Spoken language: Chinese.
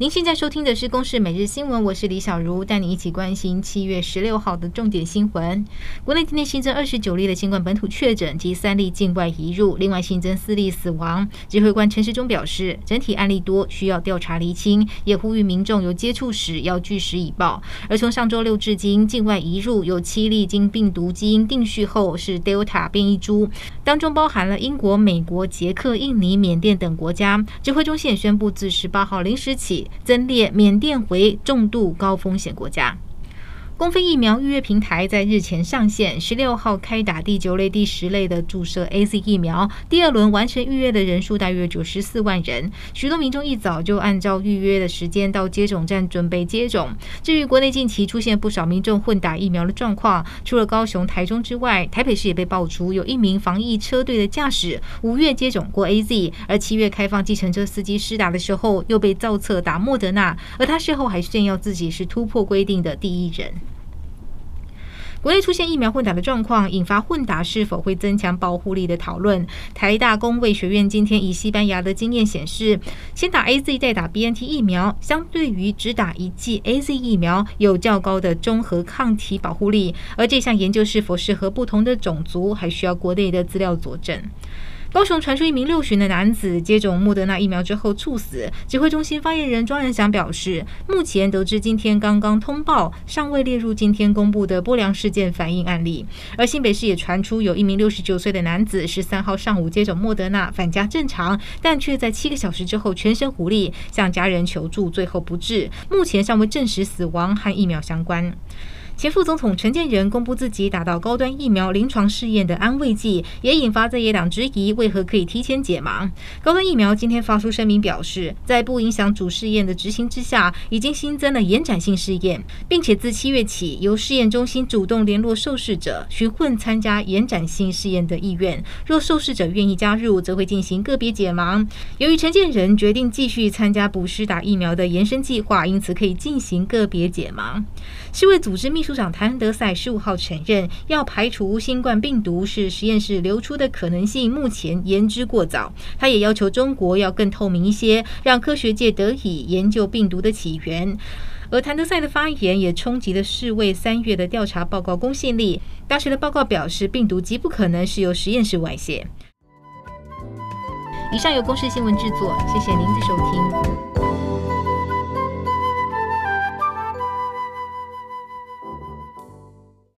您现在收听的是《公视每日新闻》，我是李小茹，带你一起关心七月十六号的重点新闻。国内今天新增二十九例的新冠本土确诊及三例境外移入，另外新增四例死亡。指挥官陈时中表示，整体案例多，需要调查厘清，也呼吁民众有接触史要据实以报。而从上周六至今，境外移入有七例经病毒基因定序后是 Delta 变异株，当中包含了英国、美国、捷克、印尼、缅甸等国家。指挥中心也宣布，自十八号零时起。增列缅甸为重度高风险国家。公费疫苗预约平台在日前上线，十六号开打第九类、第十类的注射 AZ 疫苗，第二轮完成预约的人数大约九十四万人。许多民众一早就按照预约的时间到接种站准备接种。至于国内近期出现不少民众混打疫苗的状况，除了高雄、台中之外，台北市也被爆出有一名防疫车队的驾驶五月接种过 AZ，而七月开放计程车司机施打的时候又被造册打莫德纳，而他事后还炫耀自己是突破规定的第一人。国内出现疫苗混打的状况，引发混打是否会增强保护力的讨论。台大公卫学院今天以西班牙的经验显示，先打 AZ 再打 BNT 疫苗，相对于只打一剂 AZ 疫苗，有较高的综合抗体保护力。而这项研究是否适合不同的种族，还需要国内的资料佐证。高雄传出一名六旬的男子接种莫德纳疫苗之后猝死。指挥中心发言人庄人祥表示，目前得知今天刚刚通报，尚未列入今天公布的不良事件反应案例。而新北市也传出有一名六十九岁的男子，十三号上午接种莫德纳返家正常，但却在七个小时之后全身无力，向家人求助，最后不治，目前尚未证实死亡和疫苗相关。前副总统陈建仁公布自己打到高端疫苗临床试验的安慰剂，也引发在野党质疑为何可以提前解盲。高端疫苗今天发出声明表示，在不影响主试验的执行之下，已经新增了延展性试验，并且自七月起由试验中心主动联络受试者，询问参加延展性试验的意愿。若受试者愿意加入，则会进行个别解盲。由于陈建仁决定继续参加补施打疫苗的延伸计划，因此可以进行个别解盲。世卫组织秘书。组长谭德赛十五号承认，要排除新冠病毒是实验室流出的可能性，目前言之过早。他也要求中国要更透明一些，让科学界得以研究病毒的起源。而谭德赛的发言也冲击了世卫三月的调查报告公信力。当时的报告表示，病毒极不可能是由实验室外泄。以上由公视新闻制作，谢谢您的收听。